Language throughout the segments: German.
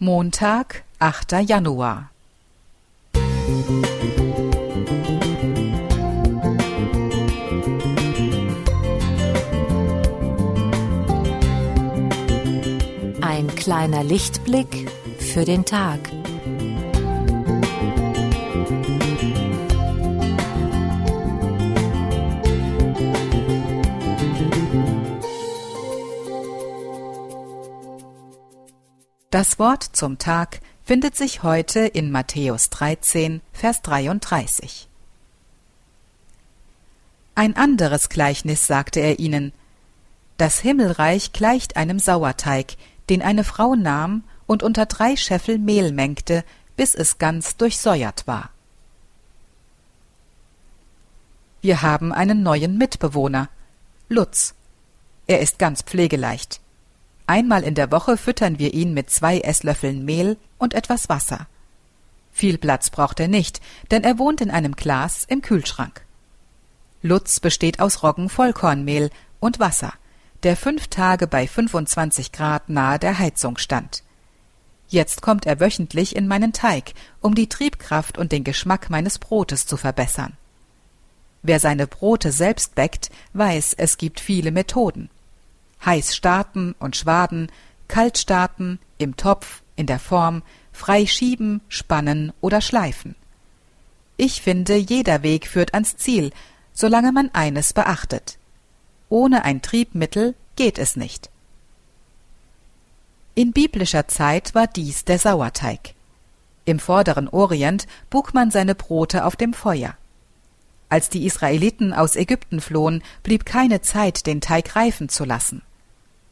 Montag, 8. Januar. Ein kleiner Lichtblick für den Tag. Das Wort zum Tag findet sich heute in Matthäus 13, Vers 33. Ein anderes Gleichnis sagte er ihnen. Das Himmelreich gleicht einem Sauerteig, den eine Frau nahm und unter drei Scheffel Mehl mengte, bis es ganz durchsäuert war. Wir haben einen neuen Mitbewohner, Lutz. Er ist ganz pflegeleicht. Einmal in der Woche füttern wir ihn mit zwei Esslöffeln Mehl und etwas Wasser. Viel Platz braucht er nicht, denn er wohnt in einem Glas im Kühlschrank. Lutz besteht aus Roggenvollkornmehl und Wasser, der fünf Tage bei 25 Grad nahe der Heizung stand. Jetzt kommt er wöchentlich in meinen Teig, um die Triebkraft und den Geschmack meines Brotes zu verbessern. Wer seine Brote selbst bäckt, weiß, es gibt viele Methoden heiß starten und schwaden, kalt starten, im Topf, in der Form, frei schieben, spannen oder schleifen. Ich finde, jeder Weg führt ans Ziel, solange man eines beachtet. Ohne ein Triebmittel geht es nicht. In biblischer Zeit war dies der Sauerteig. Im vorderen Orient buk man seine Brote auf dem Feuer. Als die Israeliten aus Ägypten flohen, blieb keine Zeit, den Teig reifen zu lassen.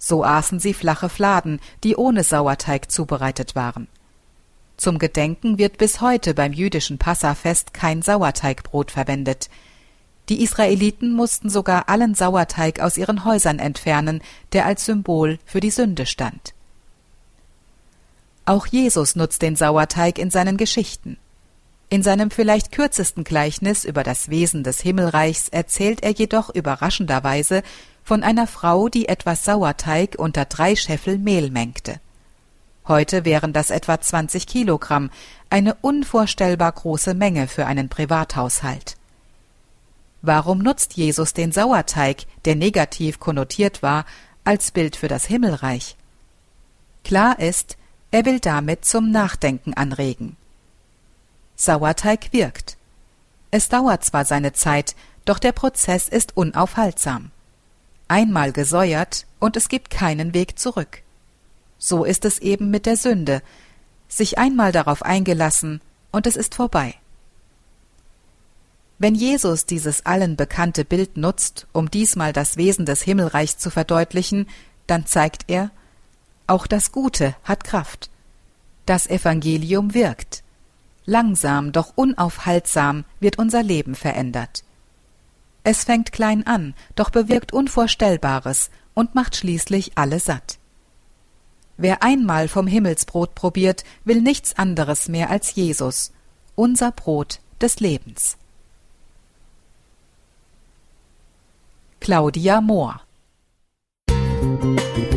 So aßen sie flache Fladen, die ohne Sauerteig zubereitet waren. Zum Gedenken wird bis heute beim jüdischen Passafest kein Sauerteigbrot verwendet. Die Israeliten mussten sogar allen Sauerteig aus ihren Häusern entfernen, der als Symbol für die Sünde stand. Auch Jesus nutzt den Sauerteig in seinen Geschichten. In seinem vielleicht kürzesten Gleichnis über das Wesen des Himmelreichs erzählt er jedoch überraschenderweise von einer Frau, die etwas Sauerteig unter drei Scheffel Mehl mengte. Heute wären das etwa 20 Kilogramm, eine unvorstellbar große Menge für einen Privathaushalt. Warum nutzt Jesus den Sauerteig, der negativ konnotiert war, als Bild für das Himmelreich? Klar ist, er will damit zum Nachdenken anregen. Sauerteig wirkt. Es dauert zwar seine Zeit, doch der Prozess ist unaufhaltsam einmal gesäuert und es gibt keinen Weg zurück. So ist es eben mit der Sünde, sich einmal darauf eingelassen und es ist vorbei. Wenn Jesus dieses allen bekannte Bild nutzt, um diesmal das Wesen des Himmelreichs zu verdeutlichen, dann zeigt er, auch das Gute hat Kraft. Das Evangelium wirkt. Langsam, doch unaufhaltsam wird unser Leben verändert. Es fängt klein an, doch bewirkt Unvorstellbares und macht schließlich alle satt. Wer einmal vom Himmelsbrot probiert, will nichts anderes mehr als Jesus, unser Brot des Lebens. Claudia Mohr Musik